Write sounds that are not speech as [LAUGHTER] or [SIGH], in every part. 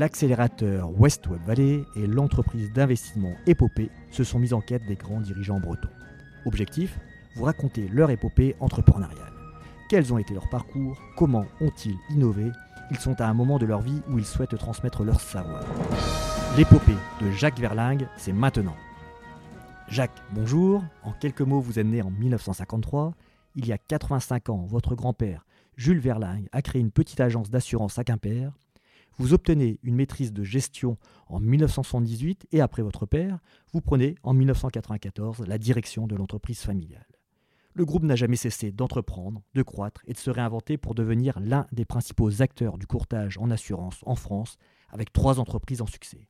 l'accélérateur West Web Valley et l'entreprise d'investissement Épopée se sont mis en quête des grands dirigeants bretons. Objectif Vous raconter leur épopée entrepreneuriale. Quels ont été leurs parcours? Comment ont-ils innové? Ils sont à un moment de leur vie où ils souhaitent transmettre leur savoir. L'épopée de Jacques Verlingue, c'est maintenant. Jacques, bonjour. En quelques mots, vous êtes né en 1953. Il y a 85 ans, votre grand-père, Jules Verlingue, a créé une petite agence d'assurance à Quimper. Vous obtenez une maîtrise de gestion en 1978 et après votre père, vous prenez en 1994 la direction de l'entreprise familiale. Le groupe n'a jamais cessé d'entreprendre, de croître et de se réinventer pour devenir l'un des principaux acteurs du courtage en assurance en France avec trois entreprises en succès.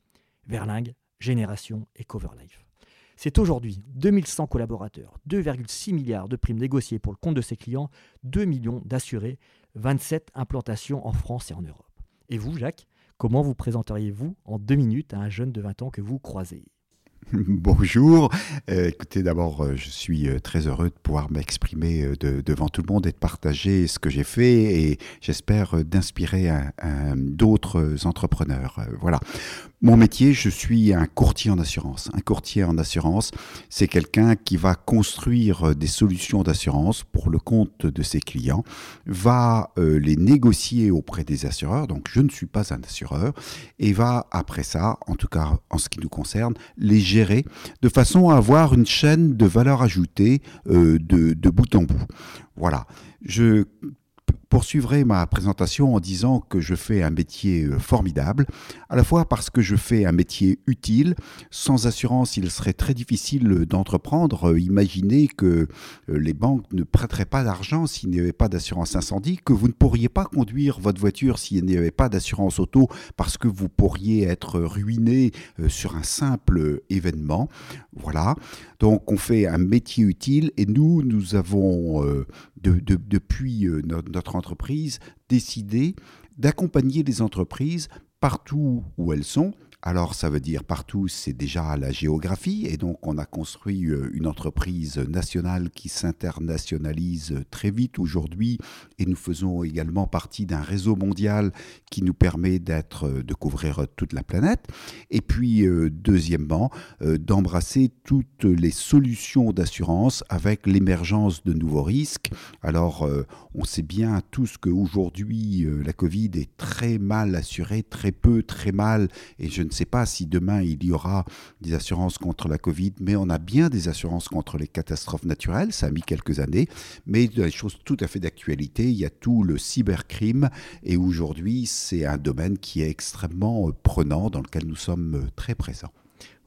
Verlingue, Génération et Coverlife. C'est aujourd'hui 2100 collaborateurs, 2,6 milliards de primes négociées pour le compte de ses clients, 2 millions d'assurés, 27 implantations en France et en Europe. Et vous, Jacques, comment vous présenteriez-vous en deux minutes à un jeune de 20 ans que vous croisez? [LAUGHS] Bonjour. Euh, écoutez, d'abord, euh, je suis euh, très heureux de pouvoir m'exprimer devant tout le monde et de partager ce que j'ai fait et j'espère d'inspirer d'autres entrepreneurs. voilà. Mon métier, je suis un courtier en assurance. Un courtier en assurance, c'est quelqu'un qui va construire des solutions d'assurance pour le compte de ses clients, va les négocier auprès des assureurs, donc je ne suis pas un assureur, et va après ça, en tout cas en ce qui nous concerne, les gérer de façon à avoir une chaîne de valeur ajoutée euh, de, de bout en bout. Voilà. Je poursuivrai ma présentation en disant que je fais un métier euh, formidable, à la fois parce que je fais un métier utile. Sans assurance, il serait très difficile d'entreprendre. Euh, imaginez que euh, les banques ne prêteraient pas d'argent s'il n'y avait pas d'assurance incendie, que vous ne pourriez pas conduire votre voiture s'il n'y avait pas d'assurance auto parce que vous pourriez être ruiné sur un simple événement. Voilà. Donc on fait un métier utile et nous, nous avons depuis notre décidé d'accompagner les entreprises partout où elles sont alors ça veut dire partout, c'est déjà la géographie, et donc on a construit euh, une entreprise nationale qui s'internationalise très vite aujourd'hui, et nous faisons également partie d'un réseau mondial qui nous permet d'être, euh, de couvrir toute la planète. Et puis euh, deuxièmement, d'embrasser toutes les solutions d'assurance avec l'émergence de nouveaux risques. Alors on sait bien tous qu'aujourd'hui la Covid est très mal assurée, très peu, très mal, et je ne sais pas si demain il y aura des assurances contre la Covid, mais on a bien des assurances contre les catastrophes naturelles. Ça a mis quelques années, mais des choses tout à fait d'actualité. Il y a tout le cybercrime et aujourd'hui, c'est un domaine qui est extrêmement euh, prenant dans lequel nous sommes euh, très présents.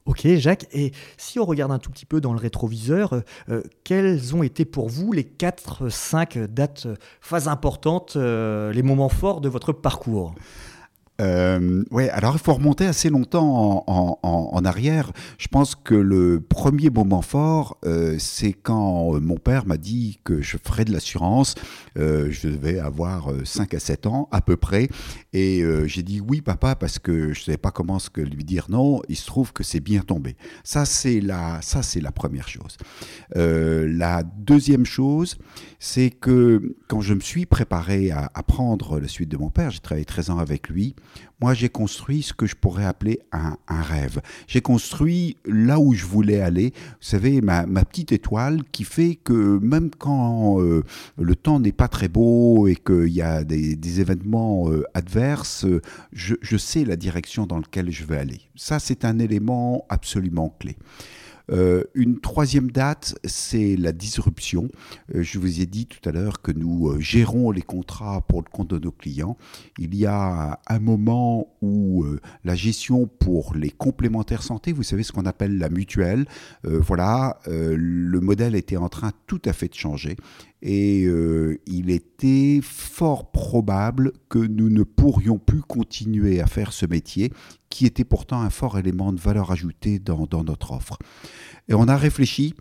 Ok, Jacques. Et si on regarde un tout petit peu dans le rétroviseur, euh, quelles ont été pour vous les 4-5 dates, phases importantes, les moments forts de votre parcours? Euh, ouais, alors il faut remonter assez longtemps en, arrière. Je pense que le premier moment fort, euh, c'est quand euh, mon père m'a dit que je ferais de l'assurance. Euh, je devais avoir 5 à 7 ans à peu près. Et j'ai dit oui, papa, parce que je ne savais pas comment ce que lui dire non. Il se trouve que c'est bien tombé. Ça, c'est la, ça, c'est la première chose. la deuxième chose, c'est que quand je me suis préparé à apprendre la suite de mon père, j'ai travaillé 13 ans avec lui moi j'ai construit ce que je pourrais appeler un, rêve. J'ai construit là où je voulais aller, vous savez, ma, petite étoile qui fait que même quand euh, le temps n'est pas très beau et qu'il y a des, événements euh, adverses, je, je sais la direction dans laquelle je vais aller. Ça, c'est un élément absolument clé. Euh, une troisième date, c'est la disruption. Euh, je vous ai dit tout à l'heure que nous euh, gérons les contrats pour le compte de nos clients. Il y a un moment où la gestion pour les complémentaires santé, vous savez ce qu'on appelle la mutuelle, voilà, le modèle était en train tout à fait de changer et euh, il était fort probable que nous ne pourrions plus continuer à faire ce métier qui était pourtant un fort élément de valeur ajoutée dans, notre offre. Et on a réfléchi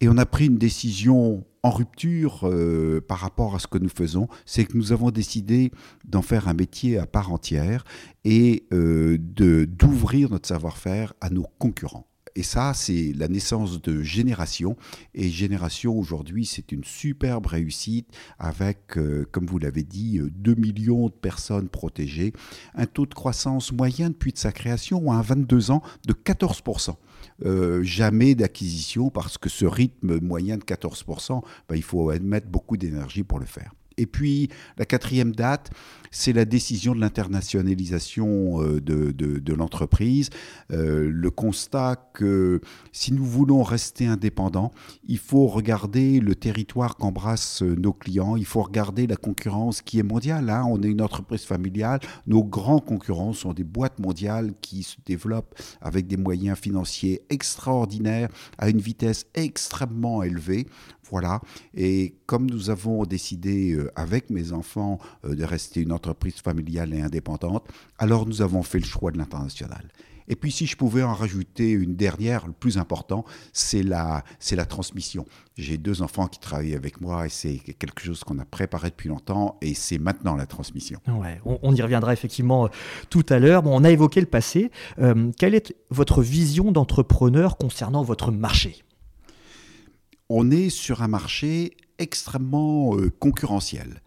et on a pris une décision en rupture euh, par rapport à ce que nous faisons, c'est que nous avons décidé d'en faire un métier à part entière et euh, d'ouvrir notre savoir-faire à nos concurrents. Et ça, c'est la naissance de Génération. Et Génération, aujourd'hui, c'est une superbe réussite avec, euh, comme vous l'avez dit, 2 millions de personnes protégées, un taux de croissance moyen depuis de sa création à 22 ans de 14%. Euh, jamais d'acquisition parce que ce rythme moyen de 14%, ben, il faut mettre beaucoup d'énergie pour le faire. Et puis la quatrième date, c'est la décision de l'internationalisation euh, de, l'entreprise. Euh, le constat que si nous voulons rester indépendants, il faut regarder le territoire qu'embrassent nos clients, il faut regarder la concurrence qui est mondiale. Hein. On est une entreprise familiale, nos grands concurrents sont des boîtes mondiales qui se développent avec des moyens financiers extraordinaires à une vitesse extrêmement élevée. Voilà. Et comme nous avons décidé euh, avec mes enfants de rester une entreprise familiale et indépendante, alors nous avons fait le choix de l'international. Et puis si je pouvais en rajouter une dernière, le plus important, c'est la, c'est la transmission. J'ai deux enfants qui travaillent avec moi et c'est quelque chose qu'on a préparé depuis longtemps et c'est maintenant la transmission. Ouais, on, y reviendra effectivement euh, tout à l'heure. Bon, on a évoqué le passé. Euh, quelle est votre vision d'entrepreneur concernant votre marché? On est sur un marché extrêmement euh, concurrentiel.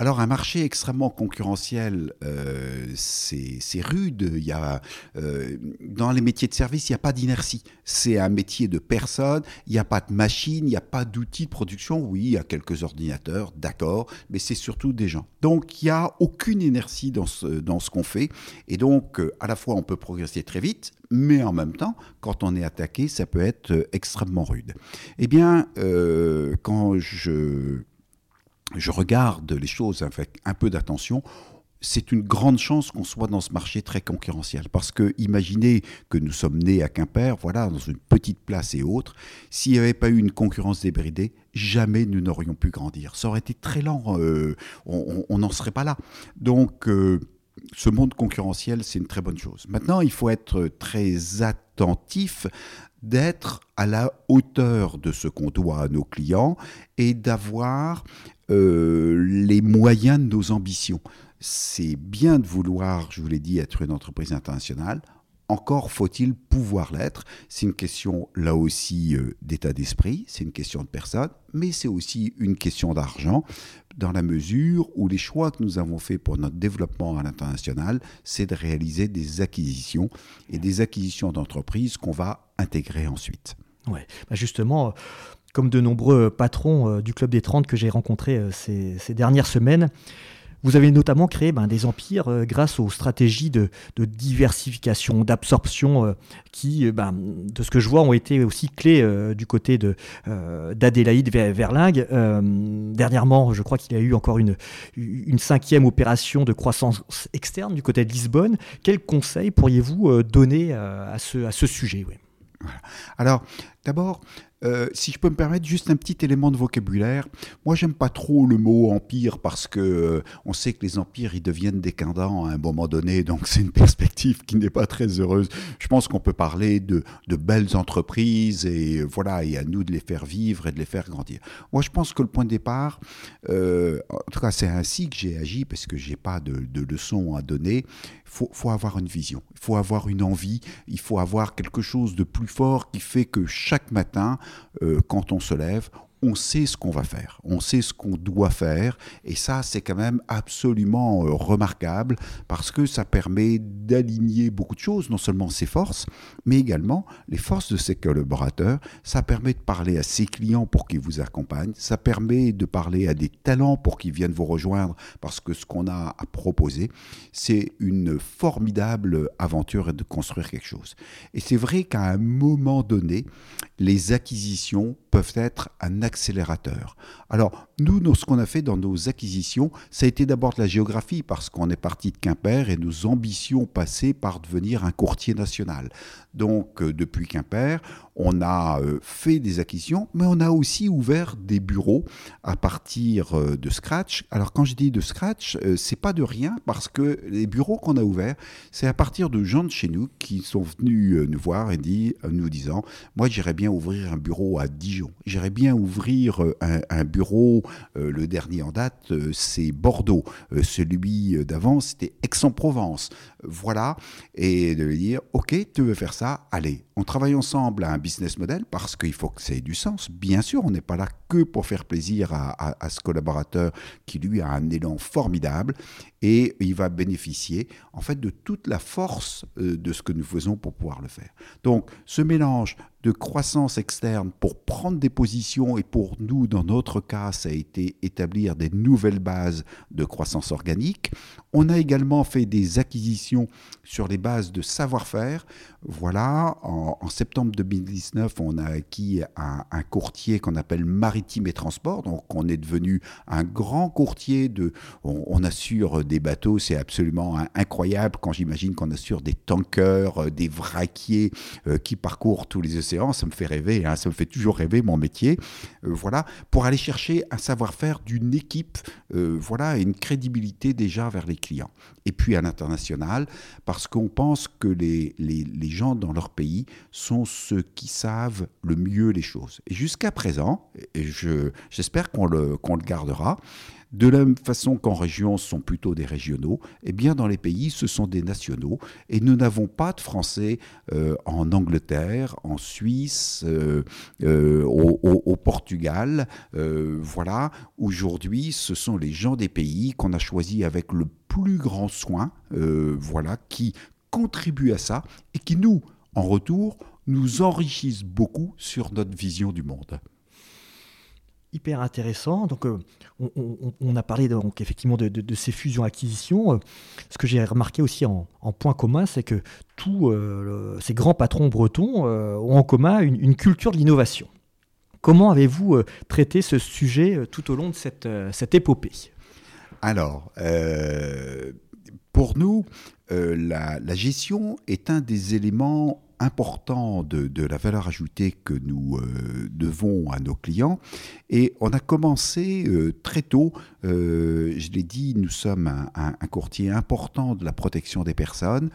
Alors un marché extrêmement concurrentiel, euh, c'est rude. Il y a, euh, dans les métiers de service, il n'y a pas d'inertie. C'est un métier de personne. Il n'y a pas de machine, il n'y a pas d'outils de production. Oui, il y a quelques ordinateurs, d'accord, mais c'est surtout des gens. Donc il n'y a aucune inertie dans ce, dans ce qu'on fait. Et donc euh, à la fois on peut progresser très vite, mais en même temps, quand on est attaqué, ça peut être extrêmement rude. Eh bien, quand je je regarde les choses avec un peu d'attention, c'est une grande chance qu'on soit dans ce marché très concurrentiel. Parce que imaginez que nous sommes nés à Quimper, voilà, dans une petite place et autres. S'il n'y avait pas eu une concurrence débridée, jamais nous n'aurions pu grandir. Ça aurait été très lent, euh, on n'en serait pas là. Donc, euh, ce monde concurrentiel, c'est une très bonne chose. Maintenant, il faut être très attentif d'être à la hauteur de ce qu'on doit à nos clients et d'avoir euh, les moyens de nos ambitions. C'est bien de vouloir, je vous l'ai dit, être une entreprise internationale. Encore faut-il pouvoir l'être. C'est une question là aussi euh, d'état d'esprit, c'est une question de personne, mais c'est aussi une question d'argent, dans la mesure où les choix que nous avons faits pour notre développement à l'international, c'est de réaliser des acquisitions et des acquisitions d'entreprises qu'on va intégrer ensuite. Ouais, bah justement, comme de nombreux patrons euh, du Club des 30 que j'ai rencontrés euh, ces, dernières semaines. Vous avez notamment créé ben, des empires euh, grâce aux stratégies de, diversification, d'absorption qui, ben, de ce que je vois, ont été aussi clés du côté d'Adélaïde Verlingue. dernièrement, je crois qu'il y a eu encore une, cinquième opération de croissance externe du côté de Lisbonne. Quels conseils pourriez-vous donner à ce sujet Alors, d'abord, euh, si je peux me permettre juste un petit élément de vocabulaire, moi j'aime pas trop le mot empire parce que euh, on sait que les empires ils deviennent décadents à un moment donné, [LAUGHS] donc c'est une perspective qui n'est pas très heureuse. Je pense qu'on peut parler de, de, belles entreprises et voilà, et à nous de les faire vivre et de les faire grandir. Moi je pense que le point de départ, euh, en tout cas c'est ainsi que j'ai agi parce que j'ai pas de, de leçons à donner. Faut, faut avoir une vision, il faut avoir une envie, il faut avoir quelque chose de plus fort qui fait que chaque matin euh, quand on se lève, on sait ce qu'on va faire, on sait ce qu'on doit faire, et ça c'est quand même absolument euh, remarquable parce que ça permet d'aligner beaucoup de choses, non seulement ses forces, mais également les forces de ses collaborateurs, ça permet de parler à ses clients pour qu'ils vous accompagnent, ça permet de parler à des talents pour qu'ils viennent vous rejoindre parce que ce qu'on a à proposer, c'est une formidable aventure de construire quelque chose. Et c'est vrai qu'à un moment donné, les acquisitions peuvent être un accélérateur. Nous, ce qu'on a fait dans nos acquisitions, ça a été d'abord de la géographie, parce qu'on est parti de Quimper et nos ambitions passaient par devenir un courtier national. Donc, euh, depuis Quimper, on a euh, fait des acquisitions, mais on a aussi ouvert des bureaux à partir euh, de Scratch. Alors, quand je dis de Scratch, c'est pas de rien, parce que les bureaux qu'on a ouverts, c'est à partir de gens de chez nous qui sont venus nous voir et nous disant, moi, j'irais bien ouvrir un bureau à Dijon, j'irais bien ouvrir un, bureau. Le dernier en date, c'est Bordeaux. celui d'avant, c'était Aix-en-Provence. Voilà. Et de dire, OK, tu veux faire ça Allez, on travaille ensemble à un business model parce qu'il faut que ça ait du sens. Bien sûr, on n'est pas là que pour faire plaisir à, ce collaborateur qui, lui, a un élan formidable et il va bénéficier, en fait, de toute la force euh, de ce que nous faisons pour pouvoir le faire. Donc, ce mélange de croissance externe pour prendre des positions et pour nous, dans notre cas, ça a été établir des nouvelles bases de croissance organique. On a également fait des acquisitions sur les bases de savoir-faire. Voilà, en, septembre 2019, on a acquis un, courtier qu'on appelle Maritime et Transport. Donc, on est devenu un grand courtier de. On, assure des bateaux, c'est absolument incroyable quand j'imagine qu'on assure des tankers, euh, des vraquiers euh, qui parcourent tous les océans. Ça me fait rêver, hein, ça me fait toujours rêver mon métier. Euh, voilà, pour aller chercher un savoir-faire d'une équipe, voilà, et une crédibilité déjà vers les clients. Et puis à l'international, parce qu'on pense que les, gens dans leur pays sont ceux qui savent le mieux les choses. Jusqu'à présent, et j'espère qu'on le, qu'on le gardera, de la même façon qu'en région, ce sont plutôt des régionaux, eh bien dans les pays, ce sont des nationaux. Et nous n'avons pas de Français euh, en Angleterre, en Suisse, euh, euh, au, au, Portugal. voilà, aujourd'hui, ce sont les gens des pays qu'on a choisis avec le plus grand soin, voilà, qui contribuent à ça et qui nous, en retour, nous enrichissent beaucoup sur notre vision du monde hyper intéressant. Donc, euh, on, a parlé donc, effectivement de, ces fusions-acquisitions. Euh, ce que j'ai remarqué aussi en, point commun, c'est que tous euh, ces grands patrons bretons ont en commun une, culture de l'innovation. Comment avez-vous traité ce sujet tout au long de cette, cette épopée? Alors, pour nous, la, la gestion est un des éléments important de, la valeur ajoutée que nous euh, devons à nos clients. Et on a commencé euh, très tôt, euh, je l'ai dit, nous sommes un, courtier important de la protection des personnes.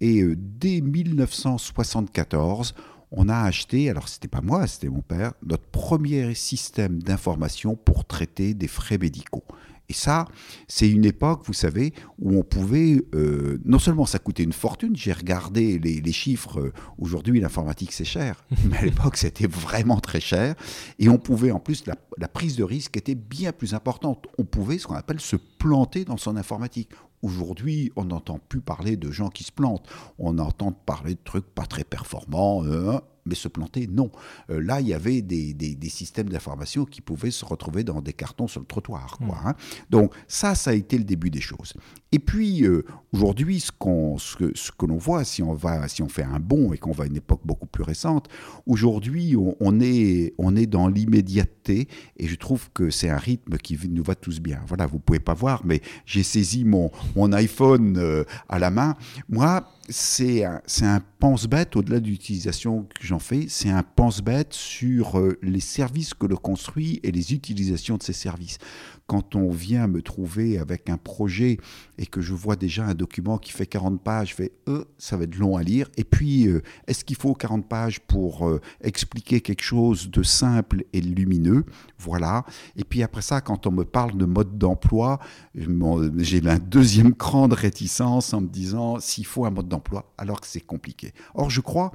Et dès 1974, on a acheté, alors c'était pas moi, c'était mon père, notre premier système d'information pour traiter des frais médicaux. Et ça, c'est une époque, vous savez, où on pouvait, euh, non seulement ça coûtait une fortune, j'ai regardé les, chiffres, euh, aujourd'hui l'informatique c'est cher, [LAUGHS] mais à l'époque c'était vraiment très cher, et on pouvait en plus, la, la prise de risque était bien plus importante. On pouvait, ce qu'on appelle, se planter dans son informatique. Aujourd'hui, on n'entend plus parler de gens qui se plantent. On entend parler de trucs pas très performants. Euh, mais se planter, non. Euh, là, il y avait des, des, systèmes d'information qui pouvaient se retrouver dans des cartons sur le trottoir. Quoi, mmh. hein. Donc ça, ça a été le début des choses. Et puis, euh, aujourd'hui, ce, qu'on, ce que, ce que l'on voit, si on, va, si on fait un bond et qu'on va à une époque beaucoup plus récente, aujourd'hui, on, est, on est dans l'immédiateté et je trouve que c'est un rythme qui nous va tous bien. Voilà, vous pouvez pas voir, mais j'ai saisi mon, mon iPhone euh, à la main. Moi, c'est un, un pense-bête, au-delà de l'utilisation que j'en fais, c'est un pense-bête sur euh, les services que l'on construit et les utilisations de ces services quand on vient me trouver avec un projet et que je vois déjà un document qui fait 40 pages, je fais euh, ça va être long à lire. Et puis, euh, est-ce qu'il faut 40 pages pour expliquer quelque chose de simple et lumineux? Voilà. Et puis après ça, quand on me parle de mode d'emploi, j'ai un deuxième cran de réticence en me disant s'il faut un mode d'emploi, alors que c'est compliqué. Or, je crois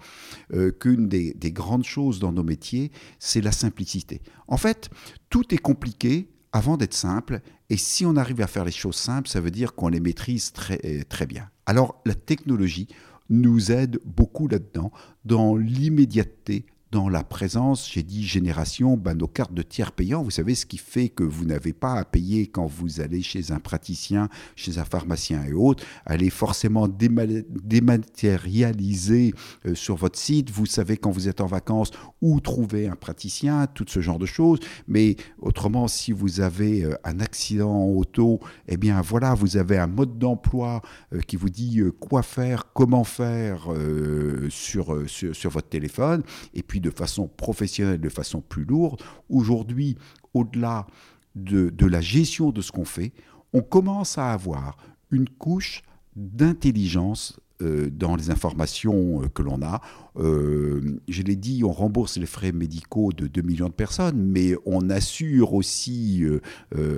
qu'une des, des grandes choses dans nos métiers, c'est la simplicité. En fait, tout est compliqué avant d'être simple. Et si on arrive à faire les choses simples, ça veut dire qu'on les maîtrise très, euh, très bien. Alors la technologie nous aide beaucoup là-dedans, dans l'immédiateté dans la présence, j'ai dit génération, ben, nos cartes de tiers payants, vous savez ce qui fait que vous n'avez pas à payer quand vous allez chez un praticien, chez un pharmacien et autres, est forcément dématérialisée euh, sur votre site, vous savez quand vous êtes en vacances où trouver un praticien, tout ce genre de choses, mais autrement si vous avez euh, un accident en auto, eh bien voilà, vous avez un mode d'emploi euh, qui vous dit quoi faire, comment faire sur, sur, sur votre téléphone, et puis de façon professionnelle, de façon plus lourde. Aujourd'hui, au-delà de, la gestion de ce qu'on fait, on commence à avoir une couche d'intelligence dans les informations que l'on a. je l'ai dit, on rembourse les frais médicaux de 2 millions de personnes, mais on assure aussi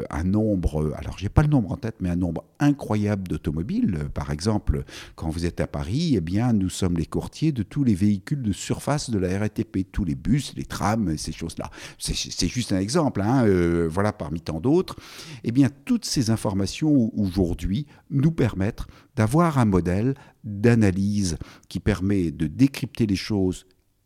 un nombre, alors j'ai pas le nombre en tête, mais un nombre incroyable d'automobiles. Par exemple, quand vous êtes à Paris, eh bien, nous sommes les courtiers de tous les véhicules de surface de la RATP, tous les bus, les trams, ces choses-là. C'est juste un exemple, hein, voilà, parmi tant d'autres. Eh bien, toutes ces informations aujourd'hui nous permettent d'avoir un modèle d'analyse qui permet de décrypter les choses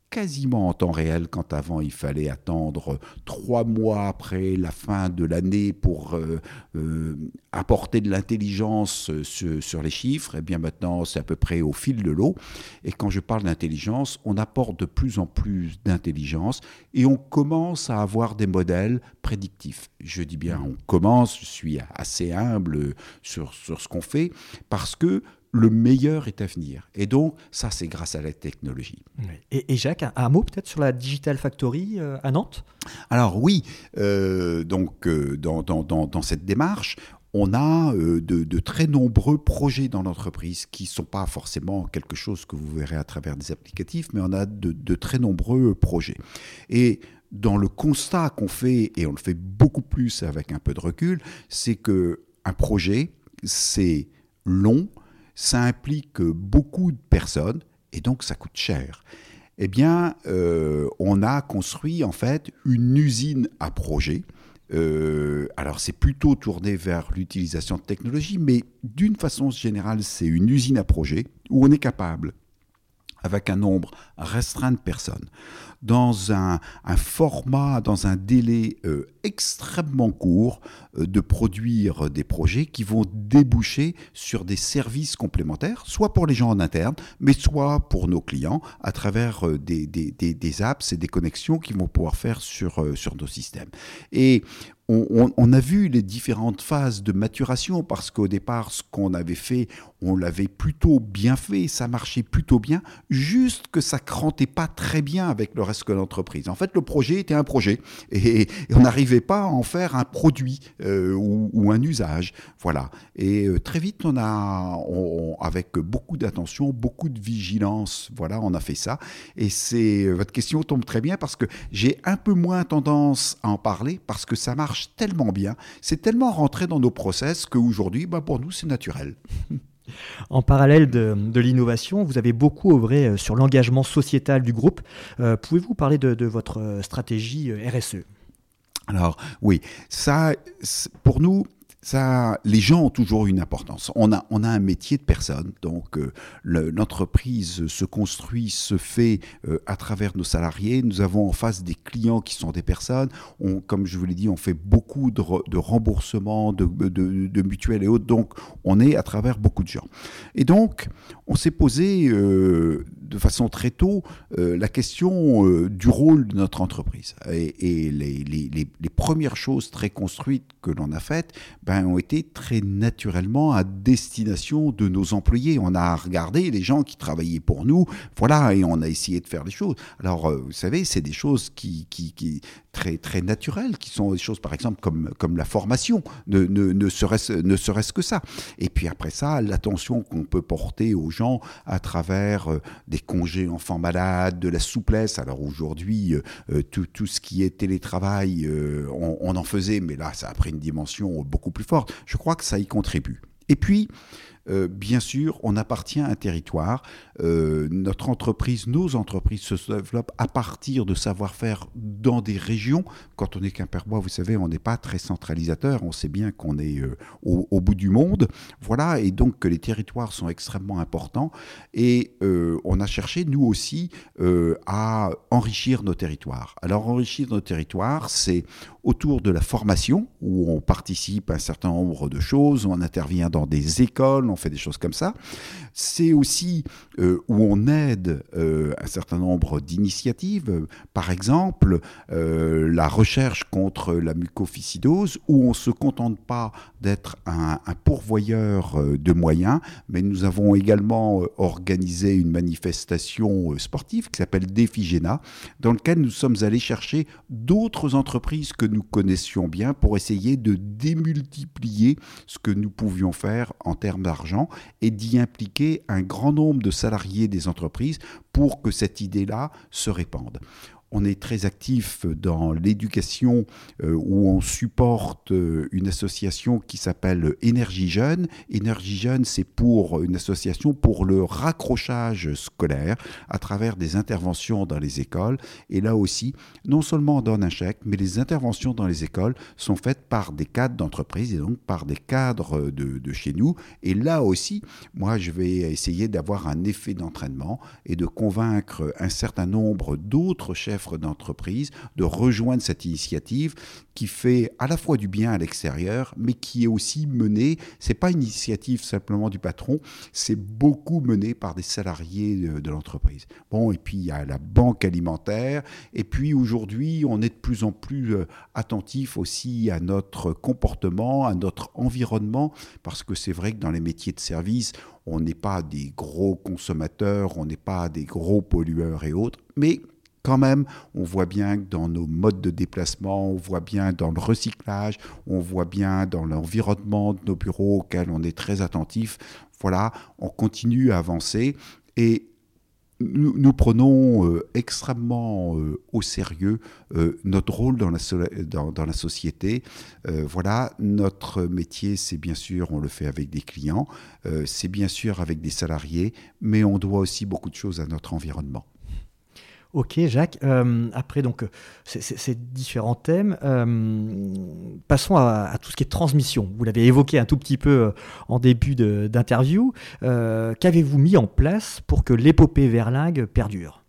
quasiment en temps réel, quand avant il fallait attendre trois mois après la fin de l'année pour euh, euh, apporter de l'intelligence sur, sur, les chiffres, et bien maintenant c'est à peu près au fil de l'eau. Et quand je parle d'intelligence, on apporte de plus en plus d'intelligence et on commence à avoir des modèles prédictifs. Je dis bien on commence, je suis assez humble sur, sur ce qu'on fait, parce que le meilleur est à venir. Et donc, ça, c'est grâce à la technologie. Et, Jacques, un, mot peut-être sur la Digital Factory euh, à Nantes? Alors oui, euh, donc euh, dans, dans, cette démarche, on a de, très nombreux projets dans l'entreprise qui ne sont pas forcément quelque chose que vous verrez à travers des applicatifs, mais on a de, de très nombreux projets. Et dans le constat qu'on fait, et on le fait beaucoup plus avec un peu de recul, c'est que un projet, c'est long, ça implique beaucoup de personnes et donc ça coûte cher. Eh bien, euh, on a construit en fait une usine à projet. Euh, alors c'est plutôt tourné vers l'utilisation de technologies, mais d'une façon générale, c'est une usine à projet où on est capable avec un nombre restreint de personnes, dans un, format, dans un délai euh, extrêmement court, euh, de produire des projets qui vont déboucher sur des services complémentaires, soit pour les gens en interne, mais soit pour nos clients, à travers euh, des, des, apps et des connexions qu'ils vont pouvoir faire sur, sur nos systèmes. Et on, a vu les différentes phases de maturation parce qu'au départ, ce qu'on avait fait, on l'avait plutôt bien fait, ça marchait plutôt bien, juste que ça crantait pas très bien avec le reste de l'entreprise. En fait, le projet était un projet et, on n'arrivait pas à en faire un produit euh, ou, un usage. Voilà. Et euh, très vite, on a, avec beaucoup d'attention, beaucoup de vigilance, voilà, on a fait ça. Et c'est votre question tombe très bien parce que j'ai un peu moins tendance à en parler parce que ça marche tellement bien, c'est tellement rentré dans nos process qu'aujourd'hui, bah pour nous, c'est naturel. [LAUGHS] En parallèle de, l'innovation, vous avez beaucoup œuvré euh, sur l'engagement sociétal du groupe. Euh, pouvez-vous parler de, votre euh, stratégie RSE alors oui, ça, pour nous, les gens ont toujours une importance. On a, un métier de personne, donc euh, l'entreprise se construit, se fait euh, à travers nos salariés. Nous avons en face des clients qui sont des personnes. On, comme je vous l'ai dit, on fait beaucoup de, remboursements, de, de, mutuelles et autres. Donc, on est à travers beaucoup de gens. Et donc, on s'est posé euh, de façon très tôt la question du rôle de notre entreprise. Et, les, les, les, premières choses très construites que l'on a faites, ben, ont été très naturellement à destination de nos employés. On a regardé les gens qui travaillaient pour nous, voilà, et on a essayé de faire des choses. Alors, euh, vous savez, c'est des choses qui, qui, qui, très, très naturelles, qui sont des choses, par exemple, comme, comme la formation, ne, ne, ne serait-ce serait que ça. Et puis après ça, l'attention qu'on peut porter aux gens à travers euh, des congés enfants malades, de la souplesse. Alors aujourd'hui, euh, tout, tout, ce qui est télétravail, on, on en faisait, mais là, ça a pris une dimension beaucoup plus forte. Je crois que ça y contribue. Et puis, euh, bien sûr, on appartient à un territoire. Euh, notre entreprise, nos entreprises se développent à partir de savoir-faire dans des régions. Quand on est Quimperbois, vous savez, on n'est pas très centralisateur. On sait bien qu'on est euh, au, bout du monde. Voilà, et donc que les territoires sont extrêmement importants. Et on a cherché, nous aussi, à enrichir nos territoires. Alors, enrichir nos territoires, c'est autour de la formation, où on participe à un certain nombre de choses, on intervient dans des écoles, on fait des choses comme ça. C'est aussi euh, où on aide euh, un certain nombre d'initiatives, par exemple euh, la recherche contre la mucoviscidose, où on ne se contente pas d'être un, pourvoyeur de moyens, mais nous avons également organisé une manifestation sportive qui s'appelle Défigéna, dans laquelle nous sommes allés chercher d'autres entreprises que nous nous connaissions bien pour essayer de démultiplier ce que nous pouvions faire en termes d'argent et d'y impliquer un grand nombre de salariés des entreprises pour que cette idée-là se répande on est très actif dans l'éducation euh, où on supporte euh, une association qui s'appelle Énergie Jeune. Énergie Jeune, c'est pour une association pour le raccrochage scolaire à travers des interventions dans les écoles. Et là aussi, non seulement on donne un chèque, mais les interventions dans les écoles sont faites par des cadres d'entreprise et donc par des cadres de, de chez nous. Et là aussi, moi, je vais essayer d'avoir un effet d'entraînement et de convaincre un certain nombre d'autres chefs d'entreprise de rejoindre cette initiative qui fait à la fois du bien à l'extérieur, mais qui est aussi menée, c'est pas une initiative simplement du patron, c'est beaucoup mené par des salariés de, l'entreprise. Bon, et puis il y a la banque alimentaire, et puis aujourd'hui, on est de plus en plus euh, attentif aussi à notre comportement, à notre environnement, parce que c'est vrai que dans les métiers de service, on n'est pas des gros consommateurs, on n'est pas des gros pollueurs et autres, mais quand même, on voit bien dans nos modes de déplacement, on voit bien dans le recyclage, on voit bien dans l'environnement de nos bureaux auxquels on est très attentif. Voilà, on continue à avancer et nous, prenons euh, extrêmement euh, au sérieux euh, notre rôle dans la, dans la société. voilà, notre métier, c'est bien sûr, on le fait avec des clients, c'est bien sûr avec des salariés, mais on doit aussi beaucoup de choses à notre environnement. Ok, Jacques. Euh, après donc ces, différents thèmes, euh, passons à, tout ce qui est transmission. Vous l'avez évoqué un tout petit peu euh, en début d'interview. Qu'avez-vous mis en place pour que l'épopée Verlingue perdure?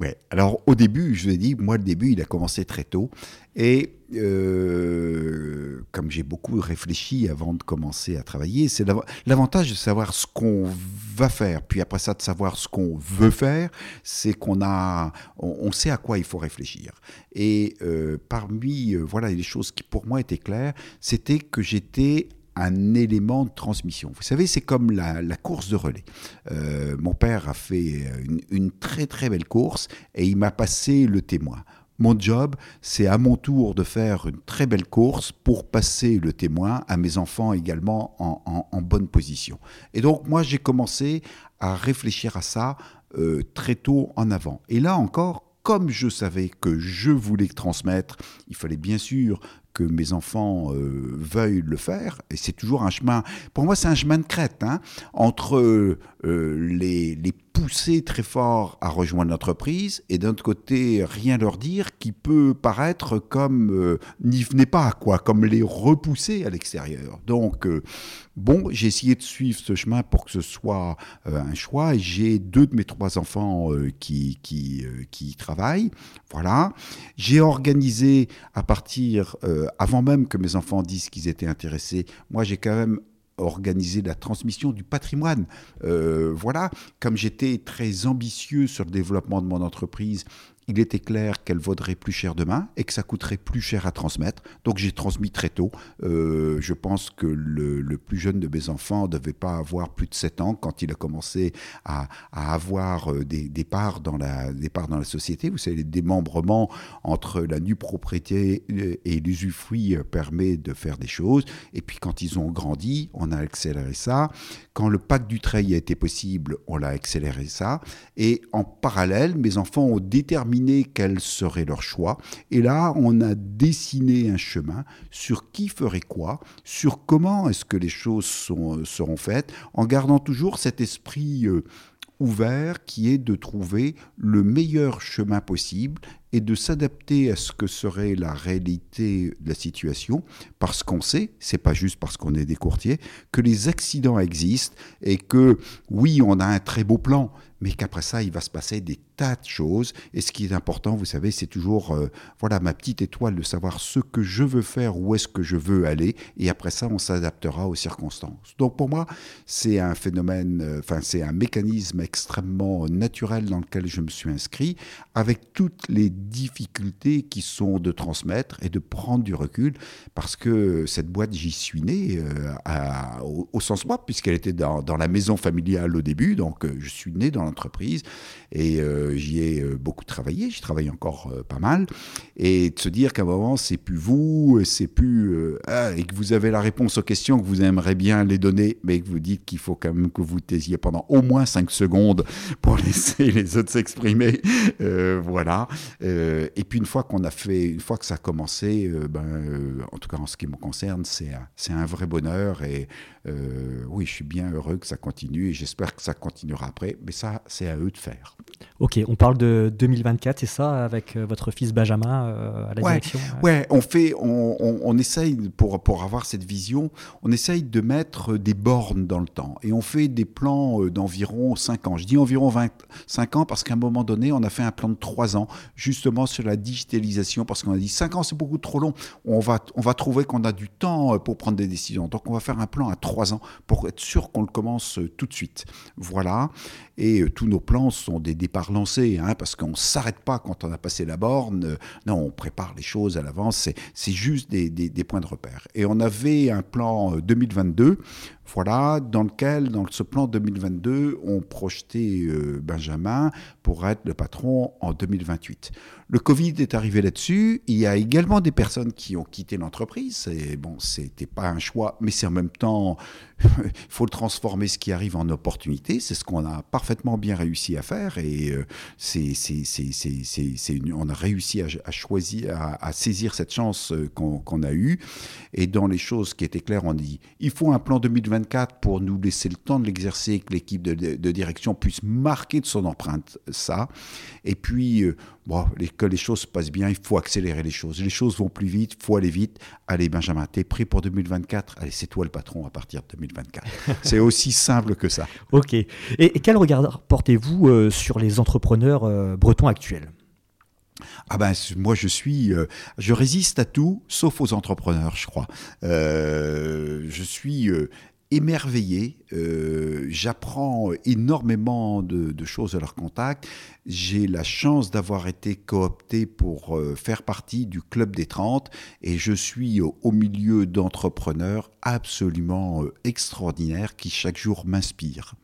Ouais. Alors au début, je vous ai dit, moi le début, il a commencé très tôt. Et euh, comme j'ai beaucoup réfléchi avant de commencer à travailler, c'est l'avantage de savoir ce qu'on va faire, puis après ça de savoir ce qu'on veut faire, c'est qu'on a, on, sait à quoi il faut réfléchir. Et euh, parmi, euh, voilà, les choses qui pour moi étaient claires, c'était que j'étais un élément de transmission. Vous savez, c'est comme la, course de relais. mon père a fait une, très très belle course et il m'a passé le témoin. Mon job, c'est à mon tour de faire une très belle course pour passer le témoin à mes enfants également en, bonne position. Et donc moi, j'ai commencé à réfléchir à ça euh, très tôt en avant. Et là encore, comme je savais que je voulais transmettre, il fallait bien sûr que mes enfants euh, veuillent le faire, et c'est toujours un chemin, pour moi c'est un chemin de crête, hein, entre euh, les, les, pousser très fort à rejoindre l'entreprise, et d'un autre côté rien leur dire qui peut paraître comme euh, n'y venez pas, quoi, comme les repousser à l'extérieur. Donc, bon, j'ai essayé de suivre ce chemin pour que ce soit un choix, j'ai deux de mes trois enfants qui, qui, qui travaillent, voilà. J'ai organisé à partir euh, avant même que mes enfants disent qu'ils étaient intéressés, moi j'ai quand même organisé la transmission du patrimoine. Euh, voilà, comme j'étais très ambitieux sur le développement de mon entreprise il était clair qu'elle vaudrait plus cher demain et que ça coûterait plus cher à transmettre. Donc j'ai transmis très tôt. Euh, je pense que le, plus jeune de mes enfants ne devait pas avoir plus de 7 ans quand il a commencé à, avoir euh, des, parts dans la, société. Vous savez, les démembrements entre la nue propriété et l'usufruit permet de faire des choses. Et puis quand ils ont grandi, on a accéléré ça. Quand le pacte du trail a été possible, on l'a accéléré ça. Et en parallèle, mes enfants ont déterminé quel serait leur choix. Et là, on a dessiné un chemin sur qui ferait quoi, sur comment est-ce que les choses sont, seront faites, en gardant toujours cet esprit euh, ouvert qui est de trouver le meilleur chemin possible et de s'adapter à ce que serait la réalité de la situation parce qu'on sait, c'est pas juste parce qu'on est des courtiers, que les accidents existent et que oui, on a un très beau plan, mais qu'après ça, il va se passer des tas de choses. Et ce qui est important, vous savez, c'est toujours, euh, voilà, ma petite étoile de savoir ce que je veux faire, où est-ce que je veux aller. Et après ça, on s'adaptera aux circonstances. Donc pour moi, c'est un phénomène, euh, enfin, c'est un mécanisme extrêmement naturel dans lequel je me suis inscrit, avec toutes les difficultés qui sont de transmettre et de prendre du recul, parce que cette boîte, j'y suis né euh, au, sens propre, puisqu'elle était dans, la maison familiale au début. Donc je suis né dans entreprise et euh, j'y ai euh, beaucoup travaillé, j'y travaille encore euh, pas mal. et de se dire qu'à un moment, c'est plus vous, c'est plus. Ah, et que vous avez la réponse aux questions, que vous aimeriez bien les donner, mais que vous dites qu'il faut quand même que vous taisiez pendant au moins 5 secondes pour [LAUGHS] laisser les autres s'exprimer. voilà. Et puis, une fois qu'on a fait, une fois que ça a commencé, ben, en tout cas en ce qui me concerne, c'est un, un vrai bonheur. Et oui, je suis bien heureux que ça continue et j'espère que ça continuera après. Mais ça, c'est à eux de faire. Ok, on parle de 2024, c'est ça, avec euh, votre fils Benjamin euh, à la direction Ouais, on fait, on, on, essaye, pour, pour avoir cette vision, on essaye de mettre des bornes dans le temps. Et on fait des plans euh, d'environ 5 ans. Je dis environ 25 ans parce qu'à un moment donné, on a fait un plan de 3 ans, justement sur la digitalisation, parce qu'on a dit 5 ans, c'est beaucoup trop long. On va, on va trouver qu'on a du temps pour prendre des décisions. Donc on va faire un plan à 3 ans pour être sûr qu'on le commence tout de suite. Voilà. Et euh, tous nos plans sont des départs lancés, hein, parce qu'on ne s'arrête pas quand on a passé la borne. Euh, non, on prépare les choses à l'avance. C'est juste des, des, points de repère. Et on avait un plan 2022 euh, voilà, dans lequel, dans ce plan 2022, on projetait Benjamin pour être le patron en 2028. Le Covid est arrivé là-dessus. Il y a également des personnes qui ont quitté l'entreprise. Et bon, c'était pas un choix, mais c'est en même temps, [LAUGHS] il faut transformer ce qui arrive en opportunité. C'est ce qu'on a parfaitement bien réussi à faire. Et euh, on a réussi à, choisir, à, saisir cette chance euh, qu'on, a eue. Et dans les choses qui étaient claires, on dit il faut un plan 2024 pour nous laisser le temps de l'exercer, que l'équipe de, de direction puisse marquer de son empreinte ça. Et puis, euh, bon, que les choses se passent bien, il faut accélérer les choses. Les choses vont plus vite, il faut aller vite. Allez, Benjamin, t'es prêt pour 2024 Allez, c'est toi le patron à partir de 2024. [LAUGHS] c'est aussi simple que ça. Ok. Et, quel regard portez-vous euh, sur les entrepreneurs euh, bretons actuels? Ah ben moi je suis, je résiste à tout sauf aux entrepreneurs, je crois. je suis émerveillé. Euh, j'apprends énormément de, choses à leur contact. J'ai la chance d'avoir été coopté pour euh, faire partie du Club des 30 et je suis au, milieu d'entrepreneurs absolument euh, extraordinaires qui chaque jour m'inspirent.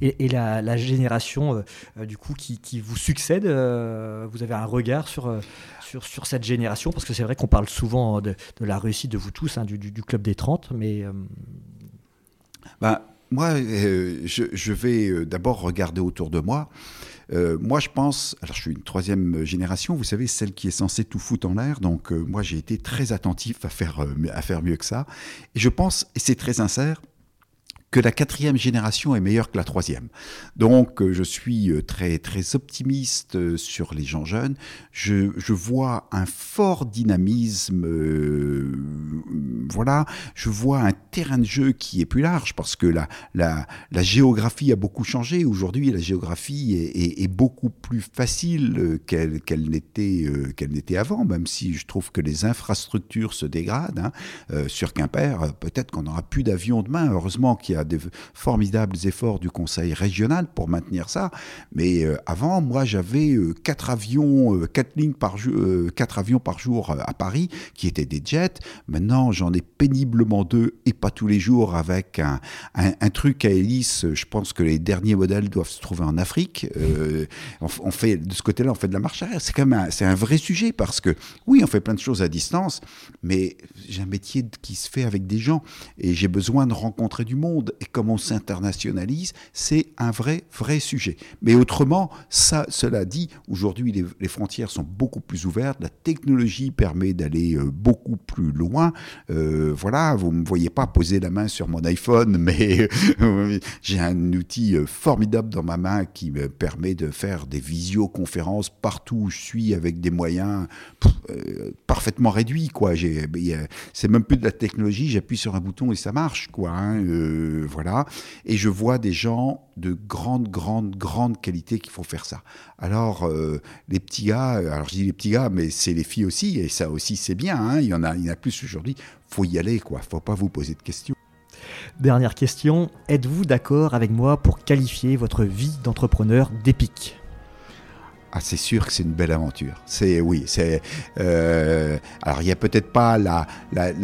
Et, la, génération du coup qui, vous succède, vous avez un regard sur, sur, cette génération? Parce que c'est vrai qu'on parle souvent de, la réussite de vous tous, hein, du, Club des 30, mais... Euh, ben, moi, euh, je, vais euh, d'abord regarder autour de moi. moi, je pense, alors je suis une troisième génération, vous savez, celle qui est censée tout foutre en l'air. Donc, moi, j'ai été très attentif à faire, à faire mieux que ça. Et je pense, et c'est très sincère, que la quatrième génération est meilleure que la troisième. Donc euh, je suis euh, très très optimiste euh, sur les gens jeunes. Je, vois un fort dynamisme, voilà. Je vois un terrain de jeu qui est plus large parce que la la, géographie a beaucoup changé. Aujourd'hui, la géographie est, est, beaucoup plus facile qu'elle qu'elle n'était qu'elle n'était avant. Même si je trouve que les infrastructures se dégradent hein. sur Quimper, peut-être qu'on n'aura plus d'avions demain. Heureusement qu'il y a des formidables efforts du Conseil régional pour maintenir ça. Mais euh, avant, moi, j'avais euh, quatre avions, euh, quatre lignes par jour, quatre avions par jour à Paris qui étaient des jets. Maintenant, j'en ai péniblement deux et pas tous les jours avec un, un, truc à hélice. Je pense que les derniers modèles doivent se trouver en Afrique. on, fait de ce côté-là, on fait de la marche arrière. C'est quand même c'est un vrai sujet parce que oui, on fait plein de choses à distance, mais j'ai un métier qui se fait avec des gens et j'ai besoin de rencontrer du monde et comme on s'internationalise, c'est un vrai, vrai sujet. Mais autrement, ça, cela dit, aujourd'hui, les, frontières sont beaucoup plus ouvertes, la technologie permet d'aller euh, beaucoup plus loin. Euh, voilà, vous ne me voyez pas poser la main sur mon iPhone, [LAUGHS] mais euh, j'ai un outil formidable dans ma main qui me permet de faire des visioconférences partout où je suis avec des moyens parfaitement réduits. Quoi. C'est même plus de la technologie, j'appuie sur un bouton et ça marche. Hein, voilà. Et je vois des gens de grande, grande, grande qualité qui font faire ça. Alors, euh, les petits gars, alors je dis les petits gars, mais c'est les filles aussi, et ça aussi c'est bien, hein. il, y en a, il y en a plus aujourd'hui. faut y aller, quoi. faut pas vous poser de questions. Dernière question, êtes-vous d'accord avec moi pour qualifier votre vie d'entrepreneur d'épique? Ah, c'est sûr que c'est une belle aventure. C'est oui, c'est. Euh, alors il y a peut-être pas la,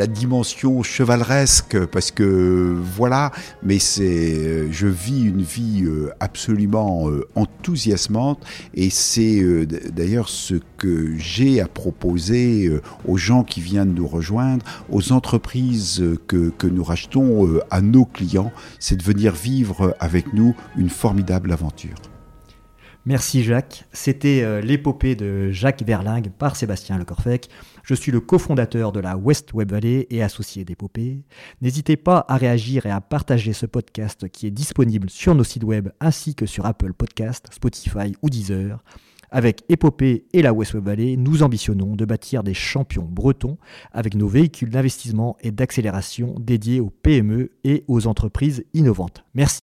dimension chevaleresque parce que voilà, mais c'est. Je vis une vie euh, absolument euh, enthousiasmante et c'est d'ailleurs ce que j'ai à proposer aux gens qui viennent nous rejoindre, aux entreprises que, que nous rachetons, à nos clients, c'est de venir vivre avec nous une formidable aventure. Merci Jacques. C'était euh, l'épopée de Jacques Verlingue par Sébastien Lecorfec. Je suis le cofondateur de la West Web Valley et associé d'épopée. N'hésitez pas à réagir et à partager ce podcast qui est disponible sur nos sites web ainsi que sur Apple Podcast, Spotify ou Deezer. Avec Épopée et la West Web Valley, nous ambitionnons de bâtir des champions bretons avec nos véhicules d'investissement et d'accélération dédiés aux PME et aux entreprises innovantes. Merci.